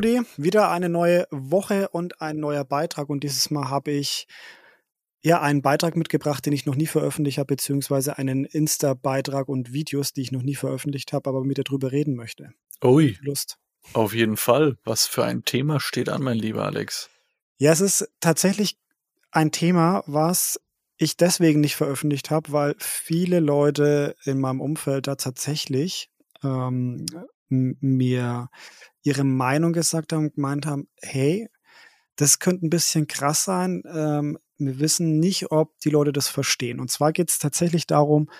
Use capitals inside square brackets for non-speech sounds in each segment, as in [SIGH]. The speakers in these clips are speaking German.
Rudi, wieder eine neue Woche und ein neuer Beitrag und dieses Mal habe ich ja einen Beitrag mitgebracht, den ich noch nie veröffentlicht habe, beziehungsweise einen Insta-Beitrag und Videos, die ich noch nie veröffentlicht habe, aber mit dir drüber reden möchte. Ui. Lust. Auf jeden Fall. Was für ein Thema steht an, mein lieber Alex? Ja, es ist tatsächlich ein Thema, was ich deswegen nicht veröffentlicht habe, weil viele Leute in meinem Umfeld da tatsächlich ähm, mir ihre Meinung gesagt haben und gemeint haben, hey, das könnte ein bisschen krass sein. Ähm, wir wissen nicht, ob die Leute das verstehen. Und zwar geht es tatsächlich darum,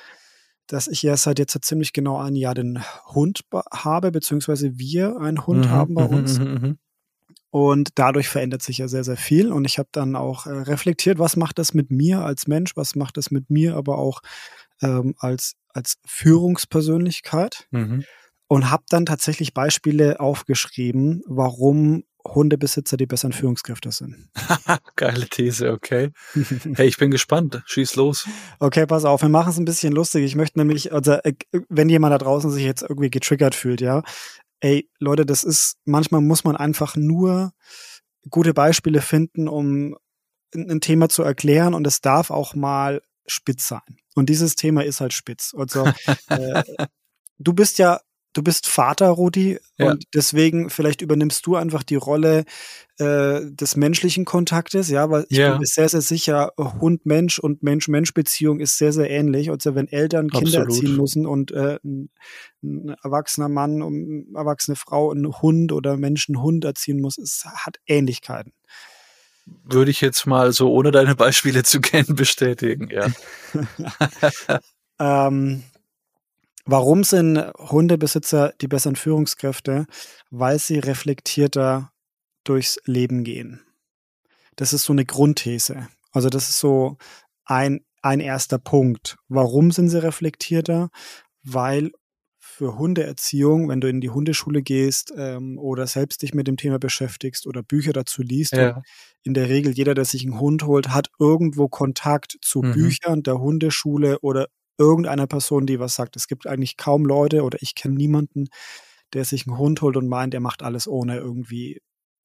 dass ich ja seit jetzt ziemlich genau ein Jahr den Hund habe, beziehungsweise wir einen Hund mhm, haben bei mhm, uns. Mhm, und dadurch verändert sich ja sehr, sehr viel. Und ich habe dann auch äh, reflektiert, was macht das mit mir als Mensch, was macht das mit mir aber auch ähm, als, als Führungspersönlichkeit. Mhm und habe dann tatsächlich Beispiele aufgeschrieben, warum Hundebesitzer die besseren Führungskräfte sind. [LAUGHS] Geile These, okay. Hey, ich bin gespannt. Schieß los. Okay, pass auf, wir machen es ein bisschen lustig. Ich möchte nämlich, also äh, wenn jemand da draußen sich jetzt irgendwie getriggert fühlt, ja, ey, Leute, das ist, manchmal muss man einfach nur gute Beispiele finden, um ein Thema zu erklären und es darf auch mal spitz sein. Und dieses Thema ist halt spitz. Also [LAUGHS] äh, du bist ja du bist Vater, Rudi, ja. und deswegen vielleicht übernimmst du einfach die Rolle äh, des menschlichen Kontaktes, ja, weil ich ja. bin mir sehr, sehr sicher, Hund-Mensch und Mensch-Mensch-Beziehung ist sehr, sehr ähnlich. Also wenn Eltern Kinder Absolut. erziehen müssen und äh, ein, ein, erwachsener Mann und eine erwachsene Frau einen Hund oder Menschen-Hund erziehen muss, es hat Ähnlichkeiten. Würde ich jetzt mal so, ohne deine Beispiele zu kennen, bestätigen, ja. [LAUGHS] ähm, Warum sind Hundebesitzer die besseren Führungskräfte? Weil sie reflektierter durchs Leben gehen. Das ist so eine Grundthese. Also das ist so ein, ein erster Punkt. Warum sind sie reflektierter? Weil für Hundeerziehung, wenn du in die Hundeschule gehst ähm, oder selbst dich mit dem Thema beschäftigst oder Bücher dazu liest, ja. in der Regel jeder, der sich einen Hund holt, hat irgendwo Kontakt zu mhm. Büchern der Hundeschule oder irgendeiner Person, die was sagt. Es gibt eigentlich kaum Leute oder ich kenne niemanden, der sich einen Hund holt und meint, er macht alles ohne irgendwie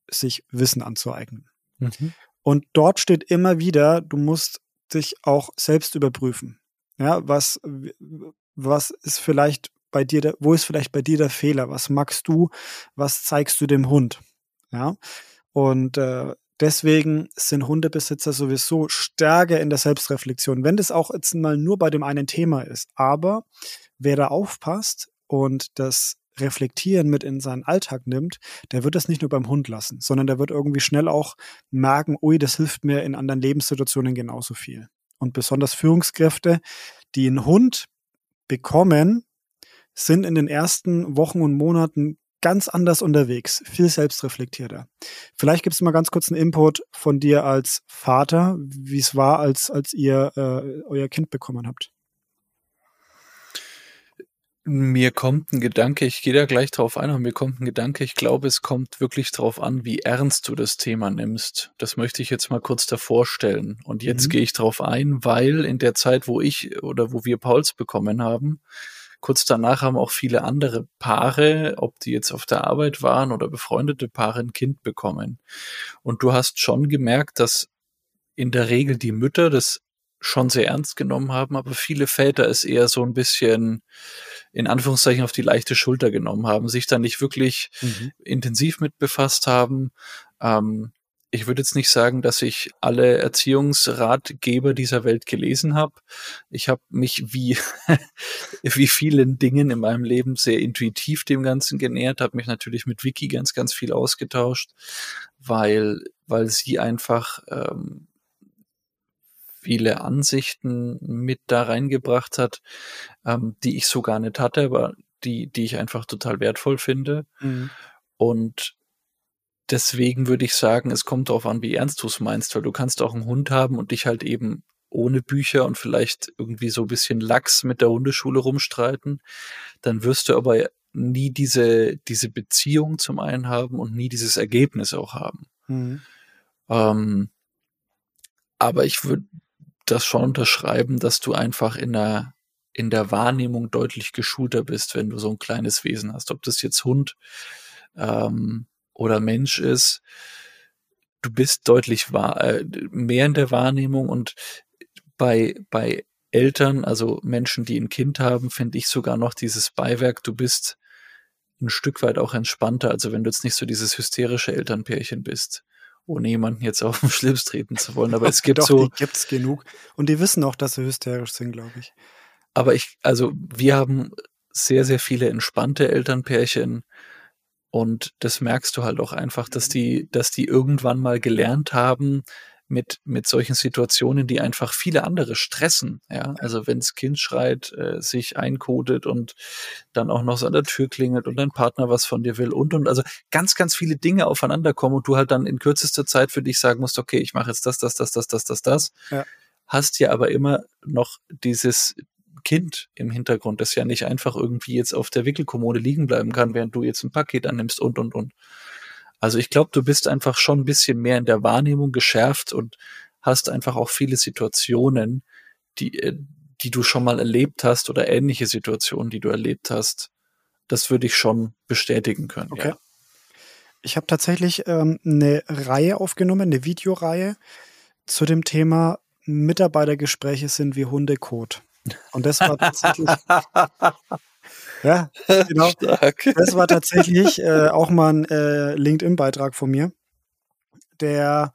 sich Wissen anzueignen. Mhm. Und dort steht immer wieder, du musst dich auch selbst überprüfen. Ja, was, was ist vielleicht bei dir, der, wo ist vielleicht bei dir der Fehler? Was magst du? Was zeigst du dem Hund? Ja, und äh, Deswegen sind Hundebesitzer sowieso stärker in der Selbstreflexion, wenn das auch jetzt mal nur bei dem einen Thema ist. Aber wer da aufpasst und das Reflektieren mit in seinen Alltag nimmt, der wird das nicht nur beim Hund lassen, sondern der wird irgendwie schnell auch merken, ui, das hilft mir in anderen Lebenssituationen genauso viel. Und besonders Führungskräfte, die einen Hund bekommen, sind in den ersten Wochen und Monaten ganz anders unterwegs, viel selbstreflektierter. Vielleicht gibt es mal ganz kurz einen Input von dir als Vater, wie es war, als, als ihr äh, euer Kind bekommen habt. Mir kommt ein Gedanke, ich gehe da gleich drauf ein, aber mir kommt ein Gedanke, ich glaube, es kommt wirklich drauf an, wie ernst du das Thema nimmst. Das möchte ich jetzt mal kurz davor stellen. Und jetzt mhm. gehe ich drauf ein, weil in der Zeit, wo ich oder wo wir Pauls bekommen haben, Kurz danach haben auch viele andere Paare, ob die jetzt auf der Arbeit waren oder befreundete Paare, ein Kind bekommen. Und du hast schon gemerkt, dass in der Regel die Mütter das schon sehr ernst genommen haben, aber viele Väter es eher so ein bisschen in Anführungszeichen auf die leichte Schulter genommen haben, sich da nicht wirklich mhm. intensiv mit befasst haben. Ähm, ich würde jetzt nicht sagen, dass ich alle Erziehungsratgeber dieser Welt gelesen habe. Ich habe mich wie, [LAUGHS] wie vielen Dingen in meinem Leben sehr intuitiv dem Ganzen genähert, habe mich natürlich mit Vicky ganz, ganz viel ausgetauscht, weil, weil sie einfach ähm, viele Ansichten mit da reingebracht hat, ähm, die ich so gar nicht hatte, aber die, die ich einfach total wertvoll finde. Mhm. Und deswegen würde ich sagen, es kommt darauf an, wie ernst du es meinst, weil du kannst auch einen Hund haben und dich halt eben ohne Bücher und vielleicht irgendwie so ein bisschen Lachs mit der Hundeschule rumstreiten. Dann wirst du aber nie diese, diese Beziehung zum einen haben und nie dieses Ergebnis auch haben. Mhm. Ähm, aber ich würde das schon unterschreiben, dass du einfach in der, in der Wahrnehmung deutlich geschulter bist, wenn du so ein kleines Wesen hast. Ob das jetzt Hund, ähm, oder Mensch ist, du bist deutlich wahr, äh, mehr in der Wahrnehmung und bei, bei Eltern, also Menschen, die ein Kind haben, finde ich sogar noch dieses Beiwerk, du bist ein Stück weit auch entspannter, also wenn du jetzt nicht so dieses hysterische Elternpärchen bist, ohne jemanden jetzt auf den Schlips treten zu wollen, aber es gibt [LAUGHS] Doch, so. Die gibt's genug. Und die wissen auch, dass sie hysterisch sind, glaube ich. Aber ich, also wir haben sehr, sehr viele entspannte Elternpärchen, und das merkst du halt auch einfach, dass die, dass die irgendwann mal gelernt haben, mit, mit solchen Situationen, die einfach viele andere stressen. Ja, also wenn das Kind schreit, äh, sich einkodet und dann auch noch so an der Tür klingelt und dein Partner was von dir will und und also ganz, ganz viele Dinge aufeinander kommen und du halt dann in kürzester Zeit für dich sagen musst, okay, ich mache jetzt das, das, das, das, das, das, das. Ja. Hast ja aber immer noch dieses, Kind im Hintergrund, das ja nicht einfach irgendwie jetzt auf der Wickelkommode liegen bleiben kann, während du jetzt ein Paket annimmst und, und, und. Also ich glaube, du bist einfach schon ein bisschen mehr in der Wahrnehmung geschärft und hast einfach auch viele Situationen, die, äh, die du schon mal erlebt hast oder ähnliche Situationen, die du erlebt hast. Das würde ich schon bestätigen können. Okay. Ja. Ich habe tatsächlich ähm, eine Reihe aufgenommen, eine Videoreihe zu dem Thema Mitarbeitergespräche sind wie Hundekot. Und das war tatsächlich. [LAUGHS] ja, genau. Stark. Das war tatsächlich äh, auch mal ein äh, LinkedIn-Beitrag von mir, der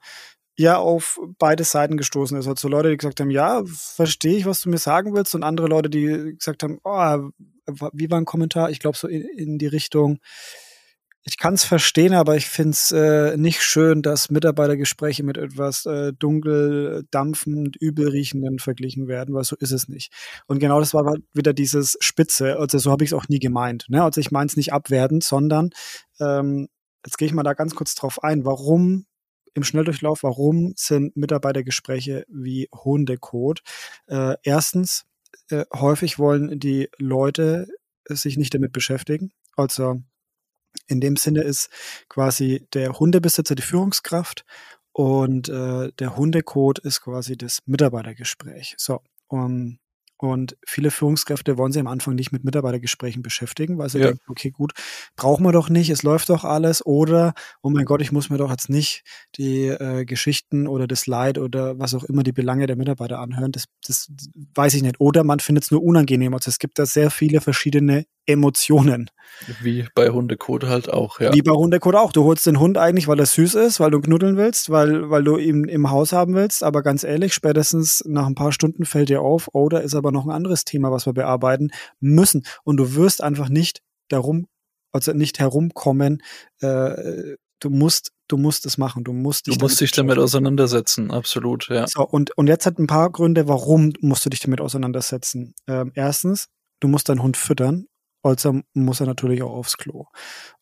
ja auf beide Seiten gestoßen ist. Also Leute, die gesagt haben, ja, verstehe ich, was du mir sagen willst, und andere Leute, die gesagt haben, oh, wie war ein Kommentar? Ich glaube so in, in die Richtung, ich kann es verstehen, aber ich finde es äh, nicht schön, dass Mitarbeitergespräche mit etwas äh, dunkel, dampfend, übelriechenden verglichen werden, weil so ist es nicht. Und genau das war wieder dieses Spitze. Also so habe ich es auch nie gemeint. Ne? Also ich meine es nicht abwertend, sondern ähm, jetzt gehe ich mal da ganz kurz drauf ein. Warum im Schnelldurchlauf, warum sind Mitarbeitergespräche wie Hundekot? Äh, erstens, äh, häufig wollen die Leute sich nicht damit beschäftigen. Also in dem Sinne ist quasi der Hundebesitzer die Führungskraft und äh, der Hundecode ist quasi das Mitarbeitergespräch. So, um, und viele Führungskräfte wollen sich am Anfang nicht mit Mitarbeitergesprächen beschäftigen, weil sie ja. denken, okay, gut, brauchen wir doch nicht, es läuft doch alles. Oder, oh mein Gott, ich muss mir doch jetzt nicht die äh, Geschichten oder das Leid oder was auch immer die Belange der Mitarbeiter anhören. Das, das weiß ich nicht. Oder man findet es nur unangenehm. Also es gibt da sehr viele verschiedene Emotionen. Wie bei Hundekot halt auch, ja. Wie bei Hundekot auch. Du holst den Hund eigentlich, weil er süß ist, weil du knuddeln willst, weil, weil du ihn im Haus haben willst. Aber ganz ehrlich, spätestens nach ein paar Stunden fällt dir auf, oh, da ist aber noch ein anderes Thema, was wir bearbeiten müssen. Und du wirst einfach nicht darum, also nicht herumkommen, äh, du musst du musst es machen, du musst dich, du musst dich damit auseinandersetzen, absolut, ja. So, und, und jetzt hat ein paar Gründe, warum musst du dich damit auseinandersetzen. Ähm, erstens, du musst deinen Hund füttern also muss er natürlich auch aufs Klo.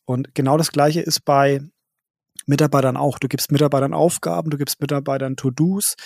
Und genau das Gleiche ist bei Mitarbeitern auch. Du gibst Mitarbeitern Aufgaben, du gibst Mitarbeitern To-Dos.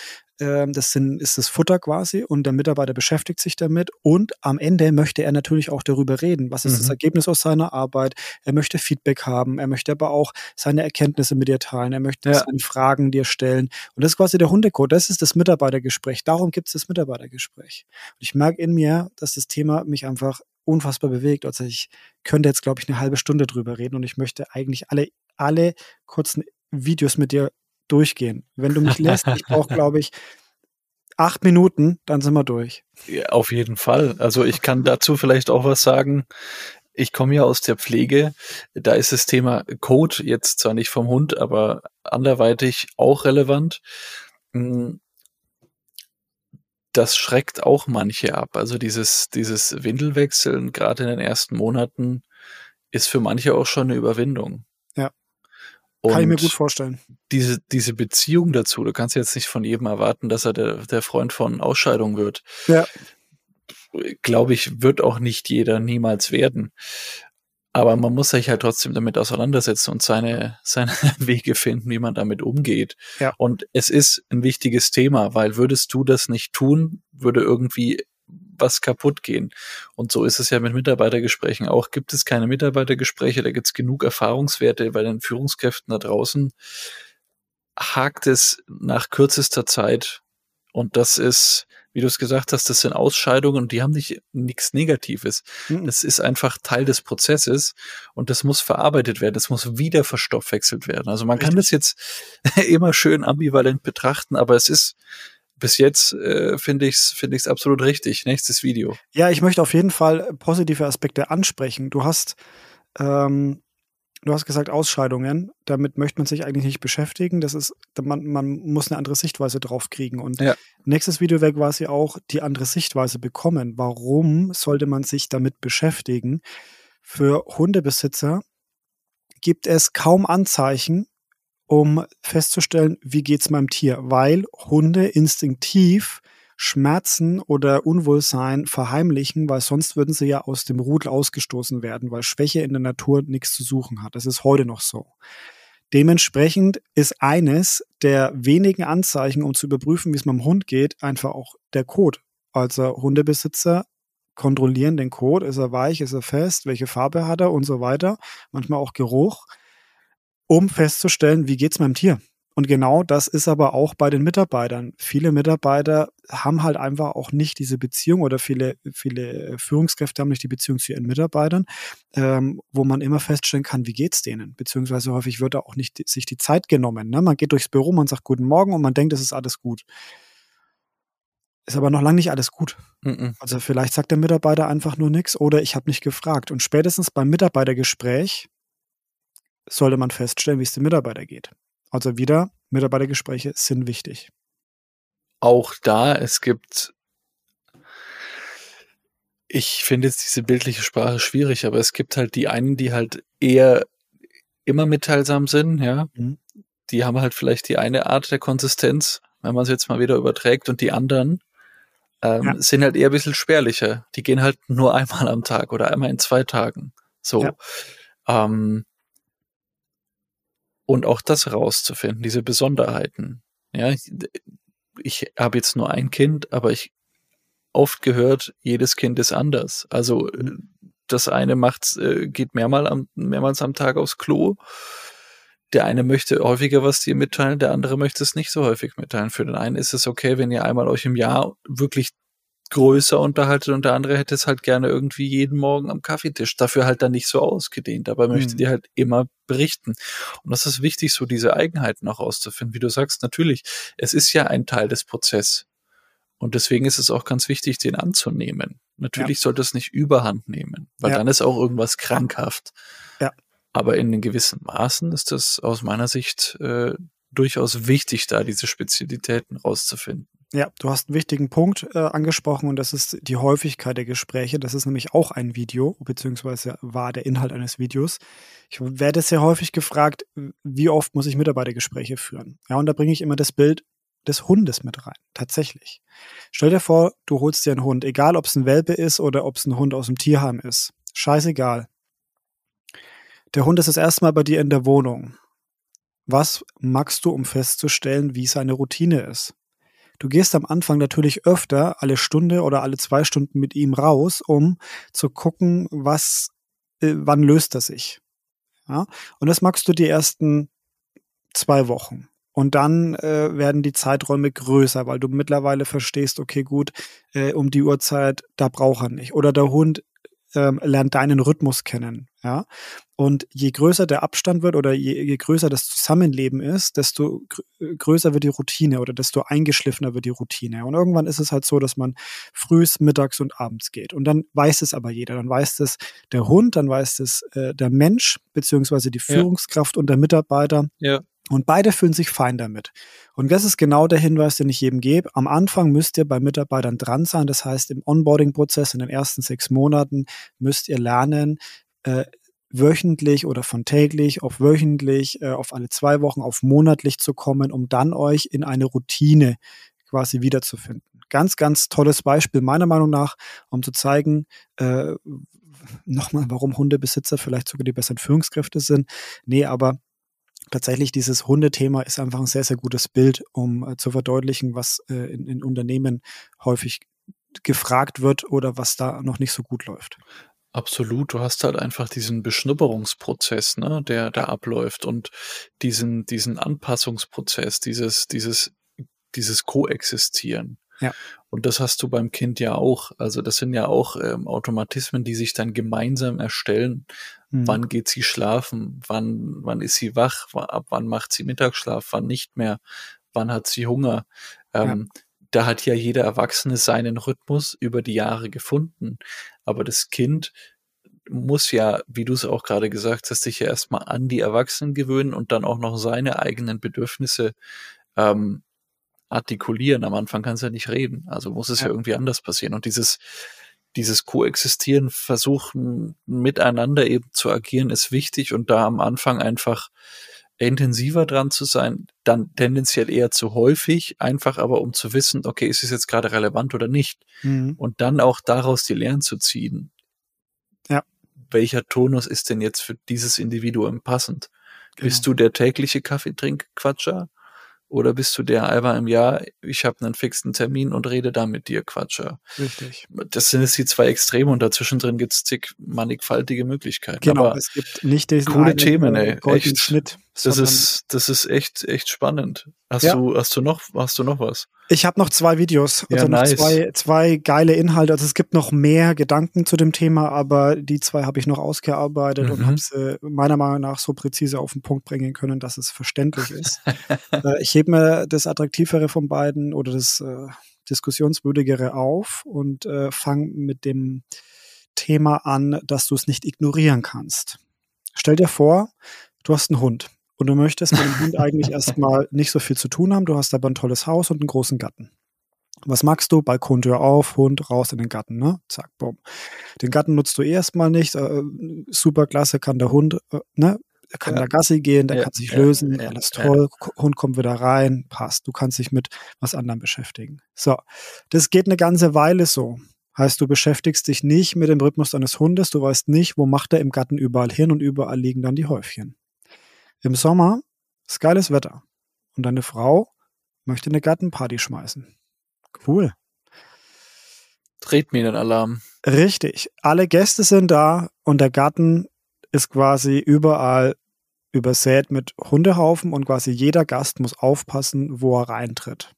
Ähm, das sind, ist das Futter quasi und der Mitarbeiter beschäftigt sich damit und am Ende möchte er natürlich auch darüber reden. Was ist mhm. das Ergebnis aus seiner Arbeit? Er möchte Feedback haben. Er möchte aber auch seine Erkenntnisse mit dir teilen. Er möchte ja. seine Fragen dir stellen. Und das ist quasi der Hundecode. Das ist das Mitarbeitergespräch. Darum gibt es das Mitarbeitergespräch. Und ich merke in mir, dass das Thema mich einfach unfassbar bewegt. Also ich könnte jetzt, glaube ich, eine halbe Stunde drüber reden und ich möchte eigentlich alle, alle kurzen Videos mit dir durchgehen. Wenn du mich lässt, ich brauche, [LAUGHS] glaube ich, acht Minuten, dann sind wir durch. Ja, auf jeden Fall. Also ich kann dazu vielleicht auch was sagen. Ich komme ja aus der Pflege. Da ist das Thema Code jetzt zwar nicht vom Hund, aber anderweitig auch relevant. Hm, das schreckt auch manche ab. Also dieses, dieses Windelwechseln, gerade in den ersten Monaten, ist für manche auch schon eine Überwindung. Ja. Kann ich mir gut vorstellen. Diese, diese Beziehung dazu, du kannst jetzt nicht von jedem erwarten, dass er der, der Freund von Ausscheidung wird. Ja. Glaube ich, wird auch nicht jeder niemals werden. Aber man muss sich halt trotzdem damit auseinandersetzen und seine, seine [LAUGHS] Wege finden, wie man damit umgeht. Ja. Und es ist ein wichtiges Thema, weil würdest du das nicht tun, würde irgendwie was kaputt gehen. Und so ist es ja mit Mitarbeitergesprächen auch. Gibt es keine Mitarbeitergespräche, da gibt es genug Erfahrungswerte bei den Führungskräften da draußen. Hakt es nach kürzester Zeit und das ist wie du es gesagt hast, das sind Ausscheidungen und die haben nicht nichts Negatives. Mhm. Das ist einfach Teil des Prozesses und das muss verarbeitet werden, das muss wieder verstoffwechselt werden. Also man Richtig. kann das jetzt [LAUGHS] immer schön ambivalent betrachten, aber es ist bis jetzt äh, finde ich es finde ich's absolut richtig. Nächstes Video. Ja, ich möchte auf jeden Fall positive Aspekte ansprechen. Du hast ähm, du hast gesagt Ausscheidungen. Damit möchte man sich eigentlich nicht beschäftigen. Das ist, man, man muss eine andere Sichtweise drauf kriegen. Und ja. nächstes Video wäre quasi auch die andere Sichtweise bekommen. Warum sollte man sich damit beschäftigen? Für Hundebesitzer gibt es kaum Anzeichen, um festzustellen, wie geht's meinem Tier, weil Hunde instinktiv Schmerzen oder Unwohlsein verheimlichen, weil sonst würden sie ja aus dem Rudel ausgestoßen werden, weil Schwäche in der Natur nichts zu suchen hat. Das ist heute noch so. Dementsprechend ist eines der wenigen Anzeichen, um zu überprüfen, wie es meinem Hund geht, einfach auch der Kot. Also Hundebesitzer kontrollieren den Kot. Ist er weich, ist er fest, welche Farbe hat er und so weiter. Manchmal auch Geruch, um festzustellen, wie geht's meinem Tier. Und genau das ist aber auch bei den Mitarbeitern. Viele Mitarbeiter haben halt einfach auch nicht diese Beziehung oder viele, viele Führungskräfte haben nicht die Beziehung zu ihren Mitarbeitern, ähm, wo man immer feststellen kann, wie geht's denen? Beziehungsweise häufig wird da auch nicht sich die Zeit genommen. Ne? Man geht durchs Büro, man sagt Guten Morgen und man denkt, es ist alles gut. Ist aber noch lange nicht alles gut. Mm -mm. Also vielleicht sagt der Mitarbeiter einfach nur nichts oder ich habe nicht gefragt. Und spätestens beim Mitarbeitergespräch sollte man feststellen, wie es dem Mitarbeiter geht. Also wieder, Mitarbeitergespräche sind wichtig. Auch da, es gibt, ich finde jetzt diese bildliche Sprache schwierig, aber es gibt halt die einen, die halt eher immer mitteilsam sind, ja. Mhm. Die haben halt vielleicht die eine Art der Konsistenz, wenn man es jetzt mal wieder überträgt, und die anderen ähm, ja. sind halt eher ein bisschen spärlicher. Die gehen halt nur einmal am Tag oder einmal in zwei Tagen. So. Ja. Ähm, und auch das rauszufinden, diese Besonderheiten. Ja, ich, ich habe jetzt nur ein Kind, aber ich oft gehört, jedes Kind ist anders. Also äh, das eine macht, äh, geht mehrmals am, mehrmals am Tag aufs Klo. Der eine möchte häufiger was dir mitteilen, der andere möchte es nicht so häufig mitteilen. Für den einen ist es okay, wenn ihr einmal euch im Jahr wirklich größer unterhaltet und der andere hätte es halt gerne irgendwie jeden Morgen am Kaffeetisch. Dafür halt dann nicht so ausgedehnt, aber möchte mhm. dir halt immer berichten. Und das ist wichtig, so diese Eigenheiten auch auszufinden. Wie du sagst, natürlich, es ist ja ein Teil des Prozesses. Und deswegen ist es auch ganz wichtig, den anzunehmen. Natürlich ja. sollte es nicht überhand nehmen, weil ja. dann ist auch irgendwas krankhaft. Ja. Aber in gewissen Maßen ist das aus meiner Sicht äh, durchaus wichtig, da diese Spezialitäten rauszufinden. Ja, du hast einen wichtigen Punkt äh, angesprochen und das ist die Häufigkeit der Gespräche. Das ist nämlich auch ein Video, beziehungsweise war der Inhalt eines Videos. Ich werde sehr häufig gefragt, wie oft muss ich Mitarbeitergespräche führen? Ja, und da bringe ich immer das Bild des Hundes mit rein. Tatsächlich. Stell dir vor, du holst dir einen Hund, egal ob es ein Welpe ist oder ob es ein Hund aus dem Tierheim ist. Scheißegal. Der Hund ist das erste Mal bei dir in der Wohnung. Was magst du, um festzustellen, wie seine Routine ist? Du gehst am Anfang natürlich öfter, alle Stunde oder alle zwei Stunden mit ihm raus, um zu gucken, was, äh, wann löst er sich. Ja? Und das magst du die ersten zwei Wochen. Und dann äh, werden die Zeiträume größer, weil du mittlerweile verstehst, okay, gut, äh, um die Uhrzeit, da braucht er nicht. Oder der Hund ähm, lernt deinen Rhythmus kennen. Ja? Und je größer der Abstand wird oder je, je größer das Zusammenleben ist, desto gr größer wird die Routine oder desto eingeschliffener wird die Routine. Und irgendwann ist es halt so, dass man frühs, mittags und abends geht. Und dann weiß es aber jeder. Dann weiß es der Hund, dann weiß es äh, der Mensch, beziehungsweise die Führungskraft ja. und der Mitarbeiter. Ja. Und beide fühlen sich fein damit. Und das ist genau der Hinweis, den ich jedem gebe. Am Anfang müsst ihr bei Mitarbeitern dran sein. Das heißt, im Onboarding-Prozess in den ersten sechs Monaten müsst ihr lernen, äh, wöchentlich oder von täglich auf wöchentlich, äh, auf alle zwei Wochen, auf monatlich zu kommen, um dann euch in eine Routine quasi wiederzufinden. Ganz, ganz tolles Beispiel meiner Meinung nach, um zu zeigen, äh, nochmal, warum Hundebesitzer vielleicht sogar die besseren Führungskräfte sind. Nee, aber tatsächlich dieses Hundethema ist einfach ein sehr, sehr gutes Bild, um äh, zu verdeutlichen, was äh, in, in Unternehmen häufig gefragt wird oder was da noch nicht so gut läuft. Absolut, du hast halt einfach diesen Beschnupperungsprozess, ne, der da abläuft und diesen, diesen Anpassungsprozess, dieses, dieses, dieses Koexistieren. Ja. Und das hast du beim Kind ja auch. Also das sind ja auch ähm, Automatismen, die sich dann gemeinsam erstellen. Mhm. Wann geht sie schlafen? Wann, wann ist sie wach? Ab wann macht sie Mittagsschlaf? Wann nicht mehr? Wann hat sie Hunger? Ähm, ja. Da hat ja jeder Erwachsene seinen Rhythmus über die Jahre gefunden. Aber das Kind muss ja, wie du es auch gerade gesagt hast, sich ja erstmal an die Erwachsenen gewöhnen und dann auch noch seine eigenen Bedürfnisse ähm, artikulieren. Am Anfang kann es ja nicht reden. Also muss es ja. ja irgendwie anders passieren. Und dieses, dieses Koexistieren, versuchen miteinander eben zu agieren, ist wichtig und da am Anfang einfach intensiver dran zu sein, dann tendenziell eher zu häufig, einfach aber um zu wissen, okay, ist es jetzt gerade relevant oder nicht? Mhm. Und dann auch daraus die Lehren zu ziehen. Ja. Welcher Tonus ist denn jetzt für dieses Individuum passend? Genau. Bist du der tägliche Kaffeetrinkquatscher? Oder bist du der einmal im Jahr, ich habe einen fixen Termin und rede da mit dir, Quatscher? Richtig. Das sind jetzt die zwei Extreme und dazwischen drin gibt es zig mannigfaltige Möglichkeiten. Genau, Aber es gibt nicht diesen coole Themen, ey. Echt. Schnitt. Das ist, das ist echt, echt spannend. Hast ja. du, hast du noch, hast du noch was? Ich habe noch zwei Videos, also ja, nice. zwei, zwei geile Inhalte. Also es gibt noch mehr Gedanken zu dem Thema, aber die zwei habe ich noch ausgearbeitet mhm. und habe sie meiner Meinung nach so präzise auf den Punkt bringen können, dass es verständlich ist. [LAUGHS] äh, ich hebe mir das Attraktivere von beiden oder das äh, Diskussionswürdigere auf und äh, fange mit dem Thema an, dass du es nicht ignorieren kannst. Stell dir vor, du hast einen Hund und du möchtest mit dem Hund eigentlich erstmal nicht so viel zu tun haben. Du hast aber ein tolles Haus und einen großen Garten. Was magst du? Balkontür auf, Hund raus in den Garten, ne? Zack, bumm. Den Garten nutzt du erstmal nicht. Äh, super klasse, kann der Hund, äh, ne? Er kann ja. da Gassi gehen, der ja, kann sich ja, lösen, alles toll. Hund kommt wieder rein, passt. Du kannst dich mit was anderem beschäftigen. So, das geht eine ganze Weile so. Heißt, du beschäftigst dich nicht mit dem Rhythmus deines Hundes, du weißt nicht, wo macht er im Garten überall hin und überall liegen dann die Häufchen. Im Sommer ist geiles Wetter und deine Frau möchte eine Gartenparty schmeißen. Cool. Dreht mir den Alarm. Richtig. Alle Gäste sind da und der Garten ist quasi überall übersät mit Hundehaufen und quasi jeder Gast muss aufpassen, wo er reintritt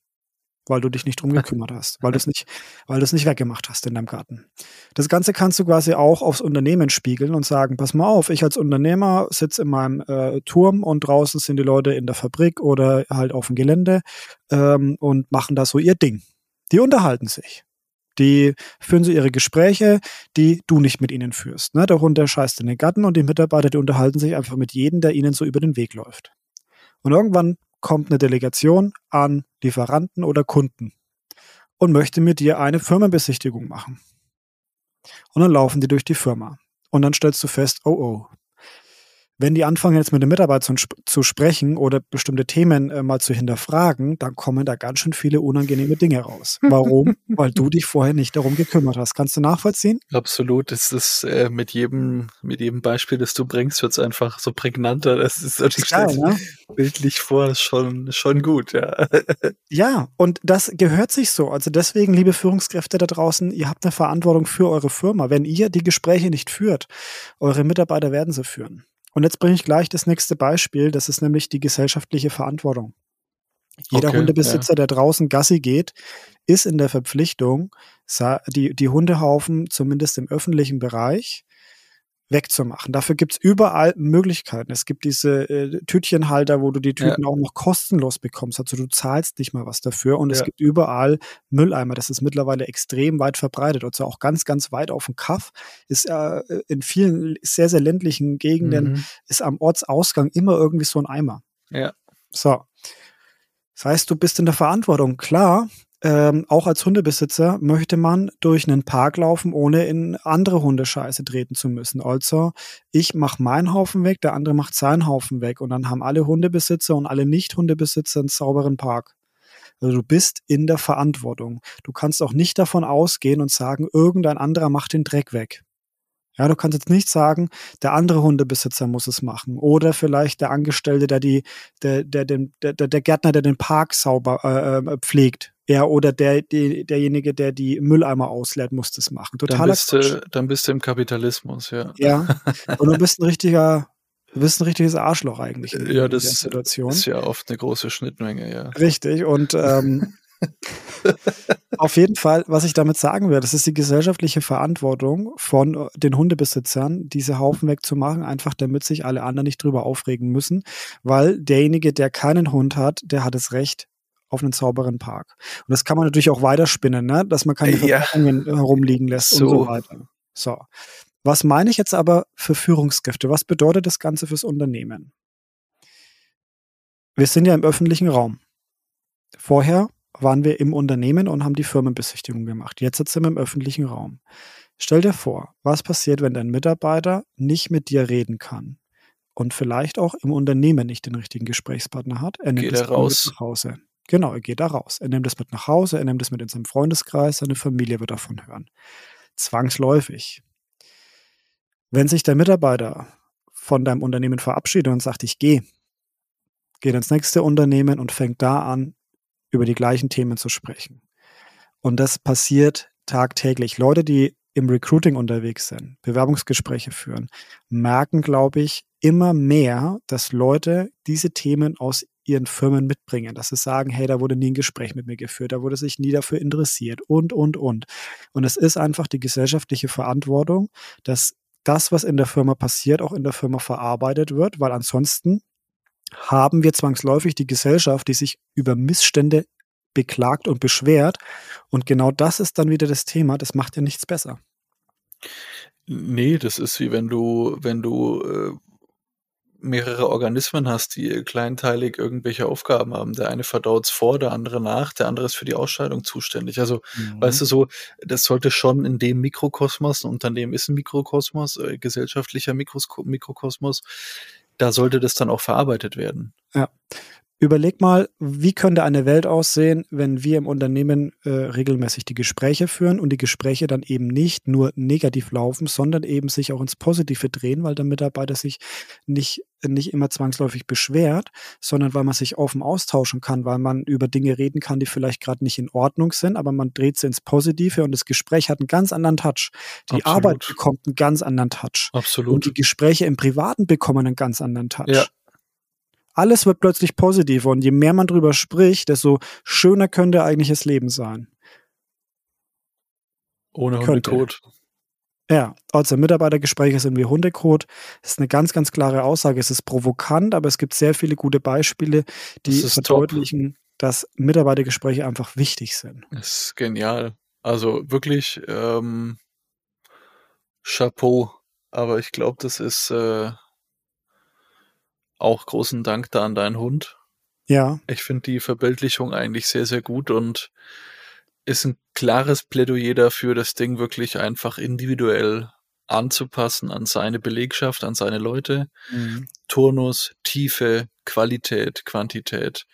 weil du dich nicht drum gekümmert hast, weil du es nicht, weil du es nicht weggemacht hast in deinem Garten. Das Ganze kannst du quasi auch aufs Unternehmen spiegeln und sagen, pass mal auf, ich als Unternehmer sitze in meinem äh, Turm und draußen sind die Leute in der Fabrik oder halt auf dem Gelände ähm, und machen da so ihr Ding. Die unterhalten sich. Die führen so ihre Gespräche, die du nicht mit ihnen führst. Ne? Der scheißt in den Garten und die Mitarbeiter, die unterhalten sich einfach mit jedem, der ihnen so über den Weg läuft. Und irgendwann kommt eine Delegation an Lieferanten oder Kunden und möchte mit dir eine Firmenbesichtigung machen. Und dann laufen die durch die Firma. Und dann stellst du fest, oh oh, wenn die anfangen jetzt mit den Mitarbeitern zu, zu sprechen oder bestimmte Themen äh, mal zu hinterfragen, dann kommen da ganz schön viele unangenehme Dinge raus. [LAUGHS] Warum? Weil du dich vorher nicht darum gekümmert hast. Kannst du nachvollziehen? Absolut. Es ist äh, mit jedem mit jedem Beispiel, das du bringst, wird es einfach so prägnanter. Das ist natürlich geil, ne? bildlich vor, ist schon schon gut, ja. [LAUGHS] ja, und das gehört sich so. Also deswegen, liebe Führungskräfte da draußen, ihr habt eine Verantwortung für eure Firma. Wenn ihr die Gespräche nicht führt, eure Mitarbeiter werden sie führen. Und jetzt bringe ich gleich das nächste Beispiel, das ist nämlich die gesellschaftliche Verantwortung. Jeder okay, Hundebesitzer, ja. der draußen Gassi geht, ist in der Verpflichtung, die, die Hundehaufen zumindest im öffentlichen Bereich wegzumachen. Dafür gibt's überall Möglichkeiten. Es gibt diese äh, Tütchenhalter, wo du die Tüten ja. auch noch kostenlos bekommst. Also du zahlst nicht mal was dafür. Und ja. es gibt überall Mülleimer. Das ist mittlerweile extrem weit verbreitet. Also auch ganz, ganz weit auf dem Kaff ist äh, in vielen sehr, sehr ländlichen Gegenden mhm. ist am Ortsausgang immer irgendwie so ein Eimer. Ja. So. Das heißt, du bist in der Verantwortung. Klar, ähm, auch als Hundebesitzer möchte man durch einen Park laufen, ohne in andere Hundescheiße treten zu müssen. Also ich mache meinen Haufen weg, der andere macht seinen Haufen weg und dann haben alle Hundebesitzer und alle Nicht-Hundebesitzer einen sauberen Park. Also du bist in der Verantwortung. Du kannst auch nicht davon ausgehen und sagen, irgendein anderer macht den Dreck weg. Ja, du kannst jetzt nicht sagen, der andere Hundebesitzer muss es machen oder vielleicht der Angestellte, der die, der, der, der, der, der Gärtner, der den Park sauber äh, äh pflegt, ja, oder der, die, derjenige, der die Mülleimer ausleert, muss das machen. Totaler dann bist, du, dann bist du im Kapitalismus, ja. Ja. [LAUGHS] Und du bist ein richtiger, du bist ein richtiges Arschloch eigentlich. In, ja, das in ist ja oft eine große Schnittmenge, ja. Richtig. Und ähm, [LAUGHS] Auf jeden Fall, was ich damit sagen will, das ist die gesellschaftliche Verantwortung von äh, den Hundebesitzern, diese Haufen wegzumachen, einfach damit sich alle anderen nicht drüber aufregen müssen, weil derjenige, der keinen Hund hat, der hat das Recht auf einen sauberen Park. Und das kann man natürlich auch weiterspinnen, ne? dass man keine Ja. Verpackungen herumliegen lässt und So. so weiter. So. Was meine ich jetzt aber für Führungskräfte? Was bedeutet das Ganze fürs Unternehmen? Wir sind ja im öffentlichen Raum. Vorher waren wir im Unternehmen und haben die Firmenbesichtigung gemacht. Jetzt sitzen wir im öffentlichen Raum. Stell dir vor, was passiert, wenn dein Mitarbeiter nicht mit dir reden kann und vielleicht auch im Unternehmen nicht den richtigen Gesprächspartner hat. Er nimmt Geht er raus. nach Hause. Genau, er geht da raus. Er nimmt es mit nach Hause, er nimmt es mit in seinem Freundeskreis, seine Familie wird davon hören. Zwangsläufig. Wenn sich der Mitarbeiter von deinem Unternehmen verabschiedet und sagt, ich gehe, geht ins nächste Unternehmen und fängt da an, über die gleichen Themen zu sprechen. Und das passiert tagtäglich. Leute, die im Recruiting unterwegs sind, Bewerbungsgespräche führen, merken, glaube ich, immer mehr, dass Leute diese Themen aus ihren Firmen mitbringen, dass sie sagen, hey, da wurde nie ein Gespräch mit mir geführt, da wurde sich nie dafür interessiert und, und, und. Und es ist einfach die gesellschaftliche Verantwortung, dass das, was in der Firma passiert, auch in der Firma verarbeitet wird, weil ansonsten haben wir zwangsläufig die Gesellschaft, die sich über Missstände beklagt und beschwert. Und genau das ist dann wieder das Thema. Das macht ja nichts besser. Nee, das ist wie wenn du, wenn du äh, mehrere Organismen hast, die kleinteilig irgendwelche Aufgaben haben. Der eine verdaut's vor, der andere nach, der andere ist für die Ausscheidung zuständig. Also, weißt du so, das sollte schon in dem Mikrokosmos, ein Unternehmen ist ein Mikrokosmos, äh, gesellschaftlicher Mikrosko Mikrokosmos, da sollte das dann auch verarbeitet werden. Ja. Überleg mal, wie könnte eine Welt aussehen, wenn wir im Unternehmen äh, regelmäßig die Gespräche führen und die Gespräche dann eben nicht nur negativ laufen, sondern eben sich auch ins Positive drehen, weil der Mitarbeiter sich nicht, nicht immer zwangsläufig beschwert, sondern weil man sich offen austauschen kann, weil man über Dinge reden kann, die vielleicht gerade nicht in Ordnung sind, aber man dreht sie ins Positive und das Gespräch hat einen ganz anderen Touch. Die Absolut. Arbeit bekommt einen ganz anderen Touch. Und Absolut. die Gespräche im Privaten bekommen einen ganz anderen Touch. Ja. Alles wird plötzlich positiver und je mehr man drüber spricht, desto schöner könnte eigentlich das Leben sein. Ohne. Hundekot. Ja, also Mitarbeitergespräche sind wie Hundekot. Das ist eine ganz, ganz klare Aussage. Es ist provokant, aber es gibt sehr viele gute Beispiele, die Das verdeutlichen, dass Mitarbeitergespräche einfach wichtig sind. Das ist genial. Also wirklich ähm, Chapeau. Aber ich glaube, das ist äh, auch großen Dank da an deinen Hund. Ja, Ich finde die Verbildlichung eigentlich sehr, sehr gut und ist ein klares Plädoyer dafür, das Ding wirklich einfach individuell anzupassen an seine Belegschaft, an seine Leute. Turnus, Tiefe, Qualität, Quantität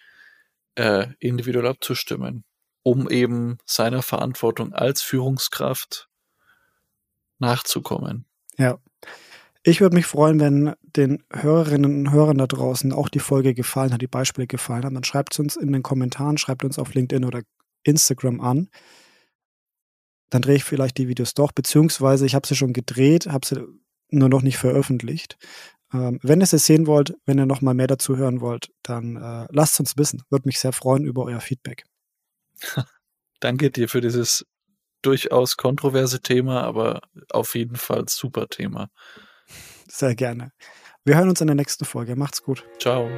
äh, individuell abzustimmen, um eben seiner Verantwortung als Führungskraft nachzukommen. Ja. Ich würde mich freuen, wenn den Hörerinnen und Hörern da draußen auch die Folge gefallen hat, die Beispiele gefallen haben. Dann schreibt es uns in den Kommentaren, schreibt uns auf LinkedIn oder Instagram an. Dann drehe ich vielleicht die Videos doch, beziehungsweise ich habe sie schon gedreht, habe sie nur noch nicht veröffentlicht. Ähm, wenn ihr sie sehen wollt, wenn ihr noch mal mehr dazu hören wollt, dann äh, lasst uns wissen. Würde mich sehr freuen über euer Feedback. [LAUGHS] Danke dir für dieses durchaus kontroverse Thema, aber auf jeden Fall super Thema. Sehr gerne. Wir hören uns in der nächsten Folge. Macht's gut. Ciao.